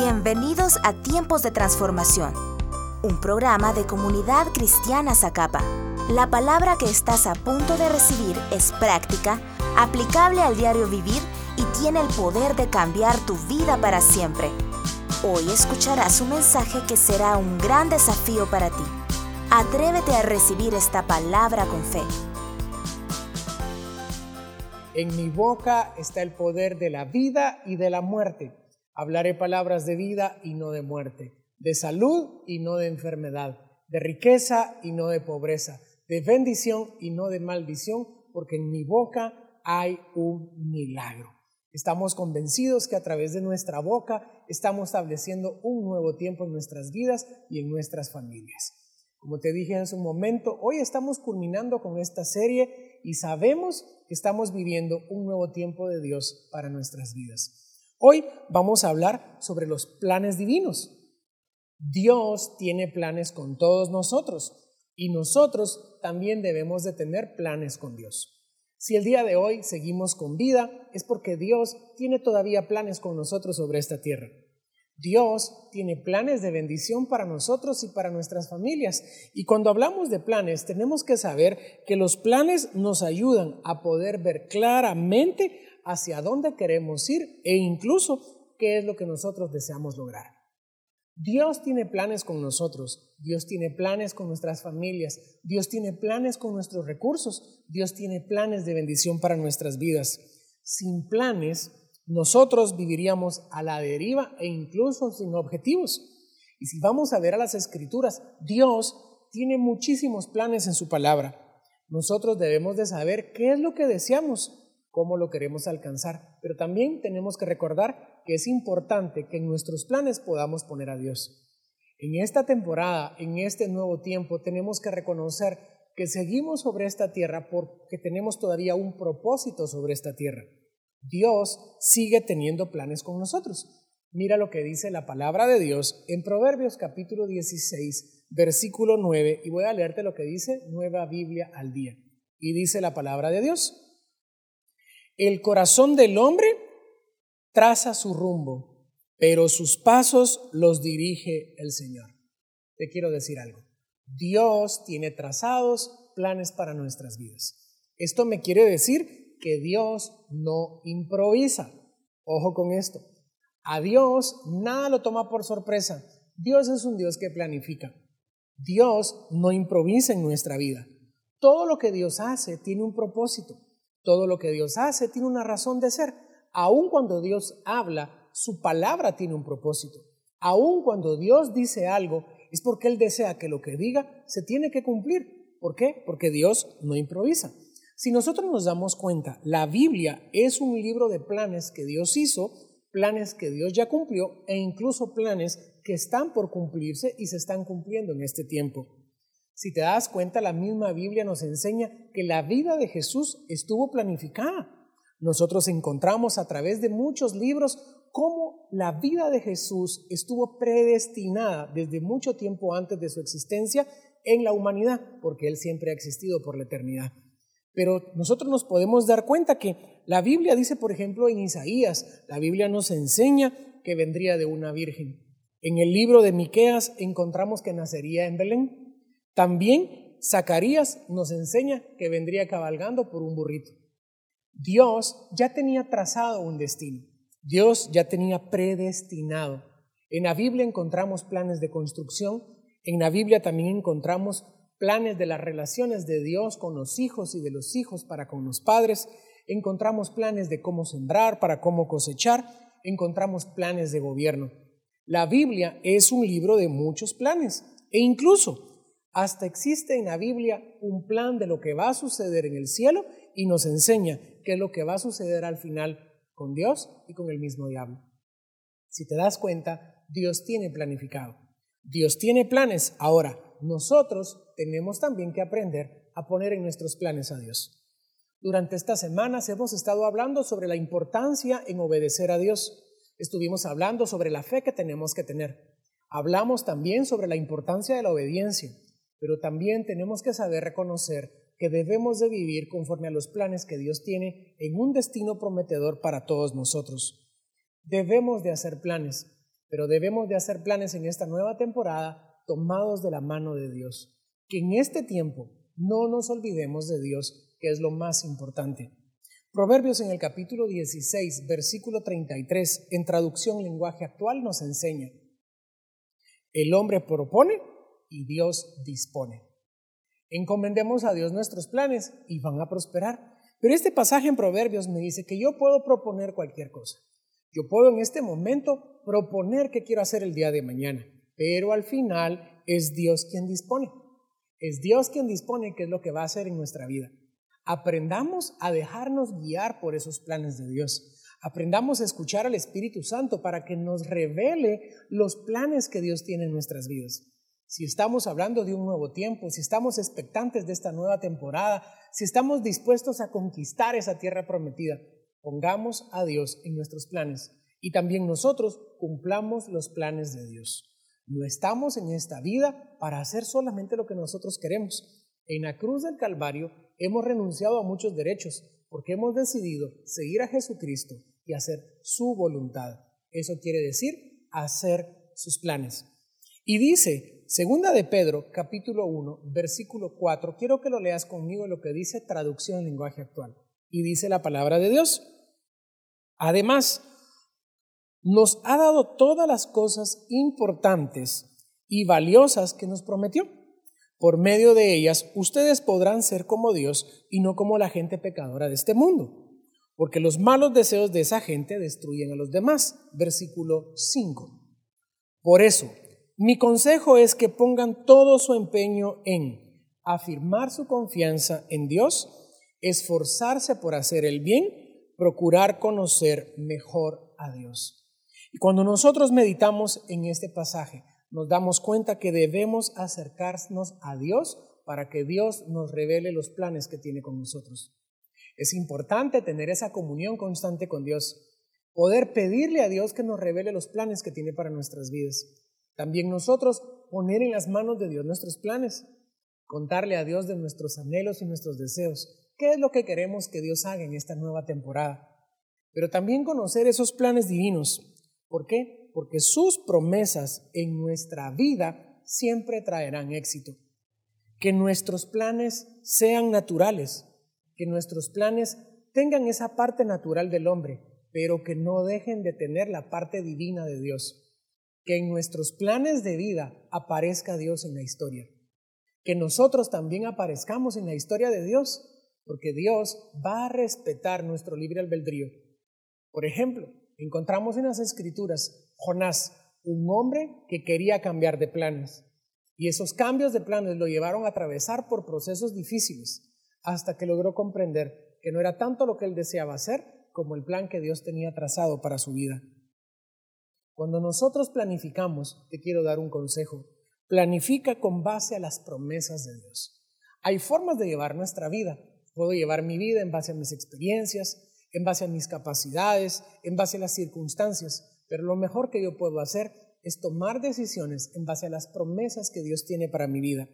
Bienvenidos a Tiempos de Transformación, un programa de comunidad cristiana Zacapa. La palabra que estás a punto de recibir es práctica, aplicable al diario vivir y tiene el poder de cambiar tu vida para siempre. Hoy escucharás un mensaje que será un gran desafío para ti. Atrévete a recibir esta palabra con fe. En mi boca está el poder de la vida y de la muerte. Hablaré palabras de vida y no de muerte, de salud y no de enfermedad, de riqueza y no de pobreza, de bendición y no de maldición, porque en mi boca hay un milagro. Estamos convencidos que a través de nuestra boca estamos estableciendo un nuevo tiempo en nuestras vidas y en nuestras familias. Como te dije hace un momento, hoy estamos culminando con esta serie y sabemos que estamos viviendo un nuevo tiempo de Dios para nuestras vidas. Hoy vamos a hablar sobre los planes divinos. Dios tiene planes con todos nosotros y nosotros también debemos de tener planes con Dios. Si el día de hoy seguimos con vida es porque Dios tiene todavía planes con nosotros sobre esta tierra. Dios tiene planes de bendición para nosotros y para nuestras familias. Y cuando hablamos de planes, tenemos que saber que los planes nos ayudan a poder ver claramente hacia dónde queremos ir e incluso qué es lo que nosotros deseamos lograr. Dios tiene planes con nosotros, Dios tiene planes con nuestras familias, Dios tiene planes con nuestros recursos, Dios tiene planes de bendición para nuestras vidas. Sin planes, nosotros viviríamos a la deriva e incluso sin objetivos. Y si vamos a ver a las escrituras, Dios tiene muchísimos planes en su palabra. Nosotros debemos de saber qué es lo que deseamos cómo lo queremos alcanzar. Pero también tenemos que recordar que es importante que en nuestros planes podamos poner a Dios. En esta temporada, en este nuevo tiempo, tenemos que reconocer que seguimos sobre esta tierra porque tenemos todavía un propósito sobre esta tierra. Dios sigue teniendo planes con nosotros. Mira lo que dice la palabra de Dios en Proverbios capítulo 16, versículo 9, y voy a leerte lo que dice Nueva Biblia al día. Y dice la palabra de Dios. El corazón del hombre traza su rumbo, pero sus pasos los dirige el Señor. Te quiero decir algo. Dios tiene trazados planes para nuestras vidas. Esto me quiere decir que Dios no improvisa. Ojo con esto. A Dios nada lo toma por sorpresa. Dios es un Dios que planifica. Dios no improvisa en nuestra vida. Todo lo que Dios hace tiene un propósito. Todo lo que Dios hace tiene una razón de ser. Aun cuando Dios habla, su palabra tiene un propósito. Aun cuando Dios dice algo, es porque Él desea que lo que diga se tiene que cumplir. ¿Por qué? Porque Dios no improvisa. Si nosotros nos damos cuenta, la Biblia es un libro de planes que Dios hizo, planes que Dios ya cumplió e incluso planes que están por cumplirse y se están cumpliendo en este tiempo. Si te das cuenta, la misma Biblia nos enseña que la vida de Jesús estuvo planificada. Nosotros encontramos a través de muchos libros cómo la vida de Jesús estuvo predestinada desde mucho tiempo antes de su existencia en la humanidad, porque Él siempre ha existido por la eternidad. Pero nosotros nos podemos dar cuenta que la Biblia dice, por ejemplo, en Isaías, la Biblia nos enseña que vendría de una virgen. En el libro de Miqueas encontramos que nacería en Belén. También Zacarías nos enseña que vendría cabalgando por un burrito. Dios ya tenía trazado un destino. Dios ya tenía predestinado. En la Biblia encontramos planes de construcción. En la Biblia también encontramos planes de las relaciones de Dios con los hijos y de los hijos para con los padres. Encontramos planes de cómo sembrar, para cómo cosechar. Encontramos planes de gobierno. La Biblia es un libro de muchos planes e incluso hasta existe en la Biblia un plan de lo que va a suceder en el cielo y nos enseña qué es lo que va a suceder al final con Dios y con el mismo diablo. Si te das cuenta, Dios tiene planificado. Dios tiene planes. Ahora, nosotros tenemos también que aprender a poner en nuestros planes a Dios. Durante estas semanas hemos estado hablando sobre la importancia en obedecer a Dios. Estuvimos hablando sobre la fe que tenemos que tener. Hablamos también sobre la importancia de la obediencia pero también tenemos que saber reconocer que debemos de vivir conforme a los planes que Dios tiene en un destino prometedor para todos nosotros. Debemos de hacer planes. pero debemos de hacer planes en esta nueva temporada tomados de la mano de Dios. Que en este tiempo no nos olvidemos de Dios, que es lo más importante. Proverbios en el capítulo 16, versículo 33, en traducción lenguaje actual, nos enseña, el hombre propone y Dios dispone. Encomendemos a Dios nuestros planes y van a prosperar. Pero este pasaje en Proverbios me dice que yo puedo proponer cualquier cosa. Yo puedo en este momento proponer qué quiero hacer el día de mañana, pero al final es Dios quien dispone. Es Dios quien dispone qué es lo que va a hacer en nuestra vida. Aprendamos a dejarnos guiar por esos planes de Dios. Aprendamos a escuchar al Espíritu Santo para que nos revele los planes que Dios tiene en nuestras vidas. Si estamos hablando de un nuevo tiempo, si estamos expectantes de esta nueva temporada, si estamos dispuestos a conquistar esa tierra prometida, pongamos a Dios en nuestros planes y también nosotros cumplamos los planes de Dios. No estamos en esta vida para hacer solamente lo que nosotros queremos. En la cruz del Calvario hemos renunciado a muchos derechos porque hemos decidido seguir a Jesucristo y hacer su voluntad. Eso quiere decir hacer sus planes. Y dice, segunda de Pedro, capítulo 1, versículo 4, quiero que lo leas conmigo lo que dice traducción en lenguaje actual. Y dice la palabra de Dios. Además, nos ha dado todas las cosas importantes y valiosas que nos prometió. Por medio de ellas, ustedes podrán ser como Dios y no como la gente pecadora de este mundo, porque los malos deseos de esa gente destruyen a los demás. Versículo 5. Por eso, mi consejo es que pongan todo su empeño en afirmar su confianza en Dios, esforzarse por hacer el bien, procurar conocer mejor a Dios. Y cuando nosotros meditamos en este pasaje, nos damos cuenta que debemos acercarnos a Dios para que Dios nos revele los planes que tiene con nosotros. Es importante tener esa comunión constante con Dios, poder pedirle a Dios que nos revele los planes que tiene para nuestras vidas. También nosotros poner en las manos de Dios nuestros planes, contarle a Dios de nuestros anhelos y nuestros deseos. ¿Qué es lo que queremos que Dios haga en esta nueva temporada? Pero también conocer esos planes divinos ¿Por qué? Porque sus promesas en nuestra vida siempre traerán éxito. Que nuestros planes sean naturales, que nuestros planes tengan esa parte natural del hombre, pero que no dejen de tener la parte divina de Dios. Que en nuestros planes de vida aparezca Dios en la historia. Que nosotros también aparezcamos en la historia de Dios, porque Dios va a respetar nuestro libre albedrío. Por ejemplo, Encontramos en las escrituras Jonás, un hombre que quería cambiar de planes. Y esos cambios de planes lo llevaron a atravesar por procesos difíciles hasta que logró comprender que no era tanto lo que él deseaba hacer como el plan que Dios tenía trazado para su vida. Cuando nosotros planificamos, te quiero dar un consejo, planifica con base a las promesas de Dios. Hay formas de llevar nuestra vida. Puedo llevar mi vida en base a mis experiencias, en base a mis capacidades, en base a las circunstancias, pero lo mejor que yo puedo hacer es tomar decisiones en base a las promesas que Dios tiene para mi vida.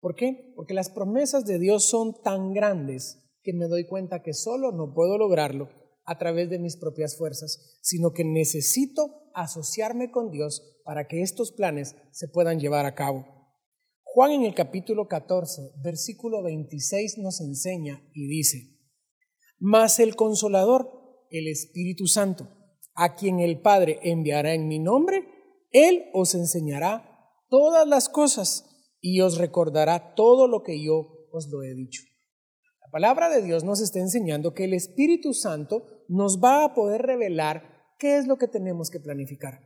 ¿Por qué? Porque las promesas de Dios son tan grandes que me doy cuenta que solo no puedo lograrlo a través de mis propias fuerzas, sino que necesito asociarme con Dios para que estos planes se puedan llevar a cabo. Juan en el capítulo 14, versículo 26 nos enseña y dice, mas el consolador, el Espíritu Santo, a quien el Padre enviará en mi nombre, Él os enseñará todas las cosas y os recordará todo lo que yo os lo he dicho. La palabra de Dios nos está enseñando que el Espíritu Santo nos va a poder revelar qué es lo que tenemos que planificar.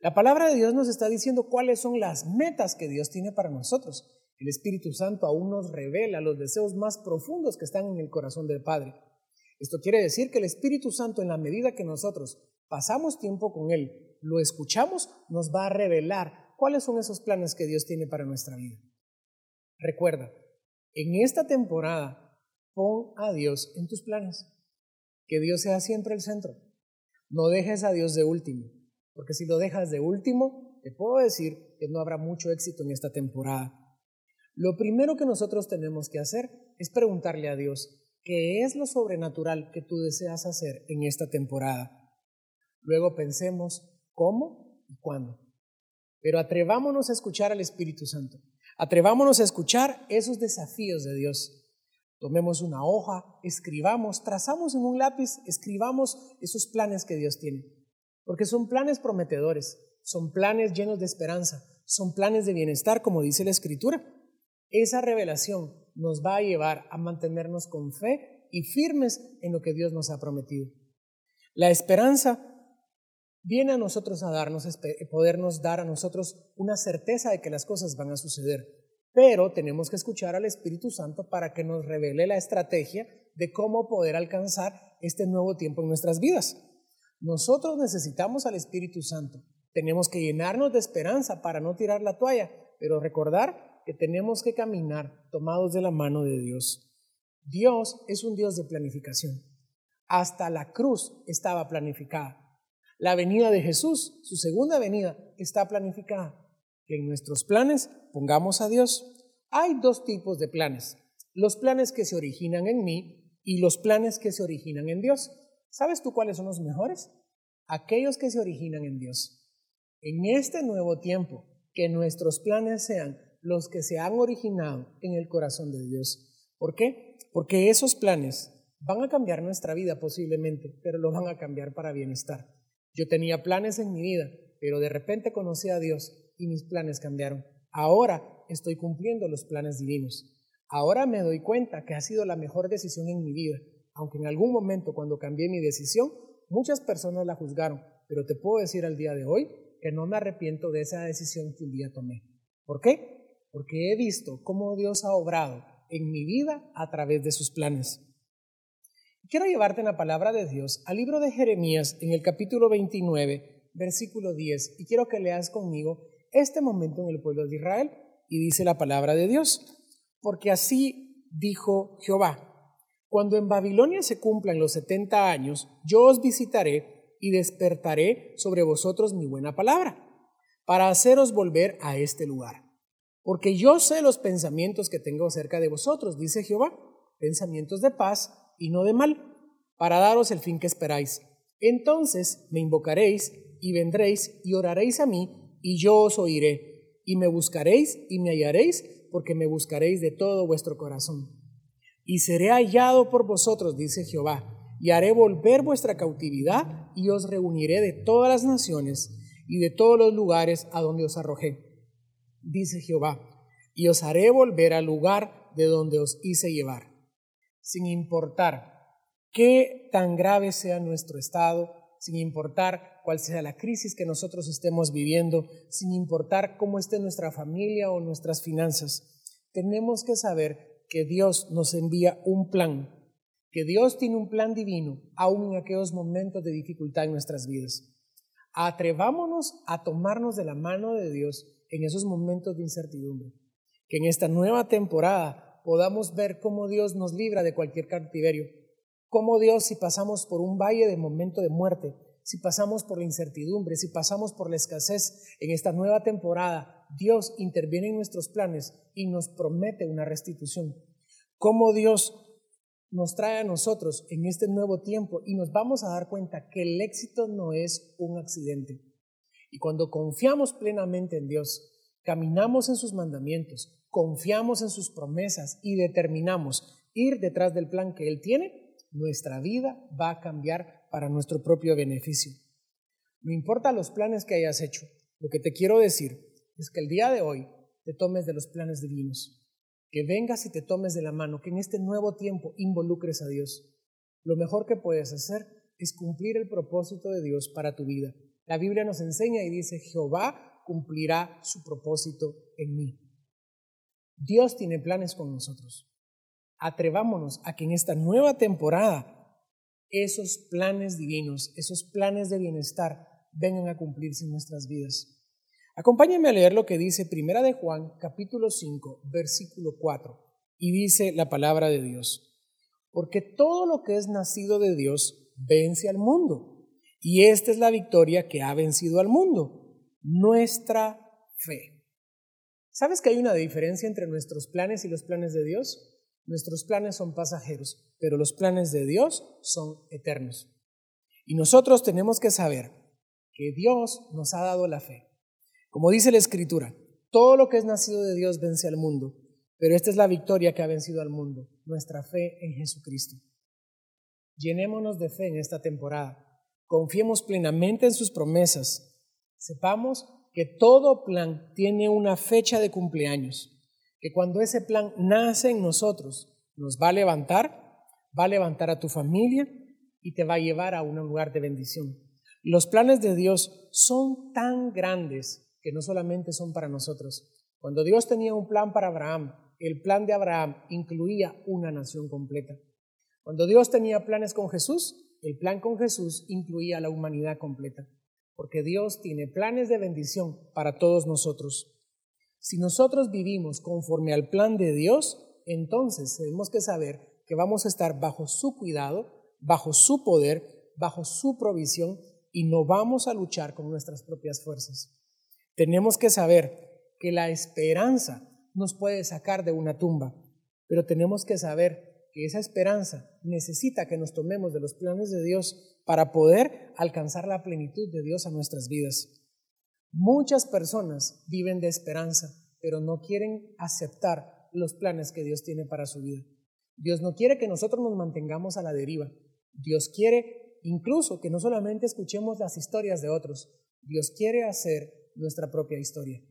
La palabra de Dios nos está diciendo cuáles son las metas que Dios tiene para nosotros. El Espíritu Santo aún nos revela los deseos más profundos que están en el corazón del Padre. Esto quiere decir que el Espíritu Santo, en la medida que nosotros pasamos tiempo con Él, lo escuchamos, nos va a revelar cuáles son esos planes que Dios tiene para nuestra vida. Recuerda, en esta temporada, pon a Dios en tus planes. Que Dios sea siempre el centro. No dejes a Dios de último, porque si lo dejas de último, te puedo decir que no habrá mucho éxito en esta temporada. Lo primero que nosotros tenemos que hacer es preguntarle a Dios, ¿qué es lo sobrenatural que tú deseas hacer en esta temporada? Luego pensemos cómo y cuándo. Pero atrevámonos a escuchar al Espíritu Santo. Atrevámonos a escuchar esos desafíos de Dios. Tomemos una hoja, escribamos, trazamos en un lápiz, escribamos esos planes que Dios tiene. Porque son planes prometedores, son planes llenos de esperanza, son planes de bienestar, como dice la Escritura. Esa revelación nos va a llevar a mantenernos con fe y firmes en lo que Dios nos ha prometido. La esperanza viene a nosotros a darnos, podernos dar a nosotros una certeza de que las cosas van a suceder pero tenemos que escuchar al Espíritu Santo para que nos revele la estrategia de cómo poder alcanzar este nuevo tiempo en nuestras vidas. Nosotros necesitamos al Espíritu Santo. Tenemos que llenarnos de esperanza para no tirar la toalla, pero recordar que tenemos que caminar tomados de la mano de Dios. Dios es un Dios de planificación. Hasta la cruz estaba planificada. La venida de Jesús, su segunda venida, está planificada que en nuestros planes pongamos a Dios. Hay dos tipos de planes. Los planes que se originan en mí y los planes que se originan en Dios. ¿Sabes tú cuáles son los mejores? Aquellos que se originan en Dios. En este nuevo tiempo, que nuestros planes sean los que se han originado en el corazón de Dios. ¿Por qué? Porque esos planes van a cambiar nuestra vida posiblemente, pero lo van a cambiar para bienestar. Yo tenía planes en mi vida, pero de repente conocí a Dios y mis planes cambiaron. Ahora estoy cumpliendo los planes divinos. Ahora me doy cuenta que ha sido la mejor decisión en mi vida, aunque en algún momento cuando cambié mi decisión, muchas personas la juzgaron, pero te puedo decir al día de hoy que no me arrepiento de esa decisión que un día tomé. ¿Por qué? Porque he visto cómo Dios ha obrado en mi vida a través de sus planes. Quiero llevarte en la palabra de Dios al libro de Jeremías en el capítulo 29, versículo 10, y quiero que leas conmigo este momento en el pueblo de Israel y dice la palabra de Dios. Porque así dijo Jehová, cuando en Babilonia se cumplan los setenta años, yo os visitaré y despertaré sobre vosotros mi buena palabra, para haceros volver a este lugar. Porque yo sé los pensamientos que tengo acerca de vosotros, dice Jehová, pensamientos de paz y no de mal, para daros el fin que esperáis. Entonces me invocaréis y vendréis y oraréis a mí y yo os oiré, y me buscaréis y me hallaréis, porque me buscaréis de todo vuestro corazón. Y seré hallado por vosotros, dice Jehová, y haré volver vuestra cautividad, y os reuniré de todas las naciones y de todos los lugares a donde os arrojé, dice Jehová, y os haré volver al lugar de donde os hice llevar, sin importar qué tan grave sea nuestro estado, sin importar cuál sea la crisis que nosotros estemos viviendo, sin importar cómo esté nuestra familia o nuestras finanzas. Tenemos que saber que Dios nos envía un plan, que Dios tiene un plan divino, aún en aquellos momentos de dificultad en nuestras vidas. Atrevámonos a tomarnos de la mano de Dios en esos momentos de incertidumbre. Que en esta nueva temporada podamos ver cómo Dios nos libra de cualquier cautiverio, cómo Dios si pasamos por un valle de momento de muerte, si pasamos por la incertidumbre, si pasamos por la escasez en esta nueva temporada, Dios interviene en nuestros planes y nos promete una restitución. Cómo Dios nos trae a nosotros en este nuevo tiempo y nos vamos a dar cuenta que el éxito no es un accidente. Y cuando confiamos plenamente en Dios, caminamos en sus mandamientos, confiamos en sus promesas y determinamos ir detrás del plan que Él tiene, nuestra vida va a cambiar para nuestro propio beneficio. No importa los planes que hayas hecho, lo que te quiero decir es que el día de hoy te tomes de los planes divinos, que vengas y te tomes de la mano, que en este nuevo tiempo involucres a Dios. Lo mejor que puedes hacer es cumplir el propósito de Dios para tu vida. La Biblia nos enseña y dice, Jehová cumplirá su propósito en mí. Dios tiene planes con nosotros. Atrevámonos a que en esta nueva temporada esos planes divinos, esos planes de bienestar vengan a cumplirse en nuestras vidas. Acompáñenme a leer lo que dice Primera de Juan, capítulo 5, versículo 4, y dice la palabra de Dios. Porque todo lo que es nacido de Dios vence al mundo, y esta es la victoria que ha vencido al mundo, nuestra fe. ¿Sabes que hay una diferencia entre nuestros planes y los planes de Dios? Nuestros planes son pasajeros, pero los planes de Dios son eternos. Y nosotros tenemos que saber que Dios nos ha dado la fe. Como dice la Escritura, todo lo que es nacido de Dios vence al mundo, pero esta es la victoria que ha vencido al mundo, nuestra fe en Jesucristo. Llenémonos de fe en esta temporada, confiemos plenamente en sus promesas, sepamos que todo plan tiene una fecha de cumpleaños, que cuando ese plan nace en nosotros, nos va a levantar, va a levantar a tu familia y te va a llevar a un lugar de bendición. Los planes de Dios son tan grandes que no solamente son para nosotros. Cuando Dios tenía un plan para Abraham, el plan de Abraham incluía una nación completa. Cuando Dios tenía planes con Jesús, el plan con Jesús incluía la humanidad completa, porque Dios tiene planes de bendición para todos nosotros. Si nosotros vivimos conforme al plan de Dios, entonces tenemos que saber que vamos a estar bajo su cuidado, bajo su poder, bajo su provisión y no vamos a luchar con nuestras propias fuerzas. Tenemos que saber que la esperanza nos puede sacar de una tumba, pero tenemos que saber que esa esperanza necesita que nos tomemos de los planes de Dios para poder alcanzar la plenitud de Dios a nuestras vidas. Muchas personas viven de esperanza, pero no quieren aceptar los planes que Dios tiene para su vida. Dios no quiere que nosotros nos mantengamos a la deriva. Dios quiere incluso que no solamente escuchemos las historias de otros, Dios quiere hacer nuestra propia historia.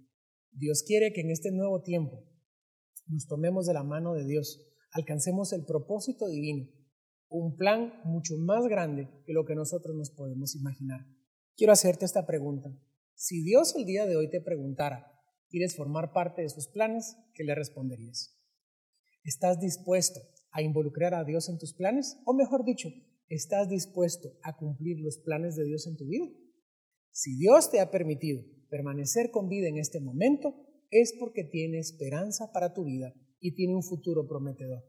Dios quiere que en este nuevo tiempo nos tomemos de la mano de Dios, alcancemos el propósito divino, un plan mucho más grande que lo que nosotros nos podemos imaginar. Quiero hacerte esta pregunta. Si Dios el día de hoy te preguntara, ¿quieres formar parte de sus planes? ¿Qué le responderías? ¿Estás dispuesto a involucrar a Dios en tus planes? O mejor dicho, ¿estás dispuesto a cumplir los planes de Dios en tu vida? Si Dios te ha permitido permanecer con vida en este momento, es porque tiene esperanza para tu vida y tiene un futuro prometedor.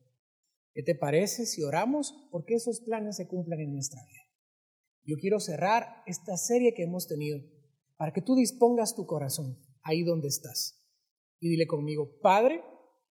¿Qué te parece si oramos porque esos planes se cumplan en nuestra vida? Yo quiero cerrar esta serie que hemos tenido para que tú dispongas tu corazón ahí donde estás. Y dile conmigo, Padre,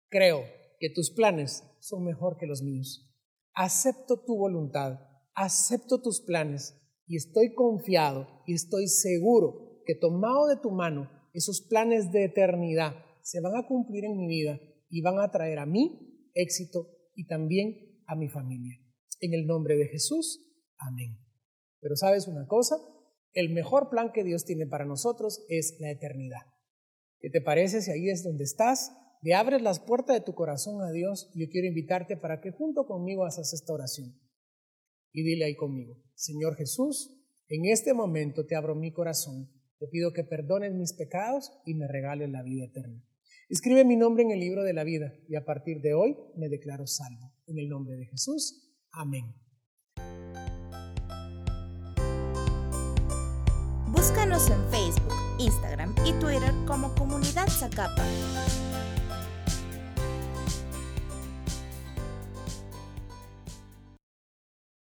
creo que tus planes son mejor que los míos. Acepto tu voluntad, acepto tus planes y estoy confiado y estoy seguro que tomado de tu mano, esos planes de eternidad se van a cumplir en mi vida y van a traer a mí éxito y también a mi familia. En el nombre de Jesús, amén. Pero sabes una cosa, el mejor plan que Dios tiene para nosotros es la eternidad. ¿Qué te parece si ahí es donde estás? Le abres las puertas de tu corazón a Dios yo quiero invitarte para que junto conmigo hagas esta oración. Y dile ahí conmigo, Señor Jesús, en este momento te abro mi corazón te pido que perdones mis pecados y me regales la vida eterna. Escribe mi nombre en el libro de la vida y a partir de hoy me declaro salvo. En el nombre de Jesús. Amén. Búscanos en Facebook, Instagram y Twitter como Comunidad Zacapa.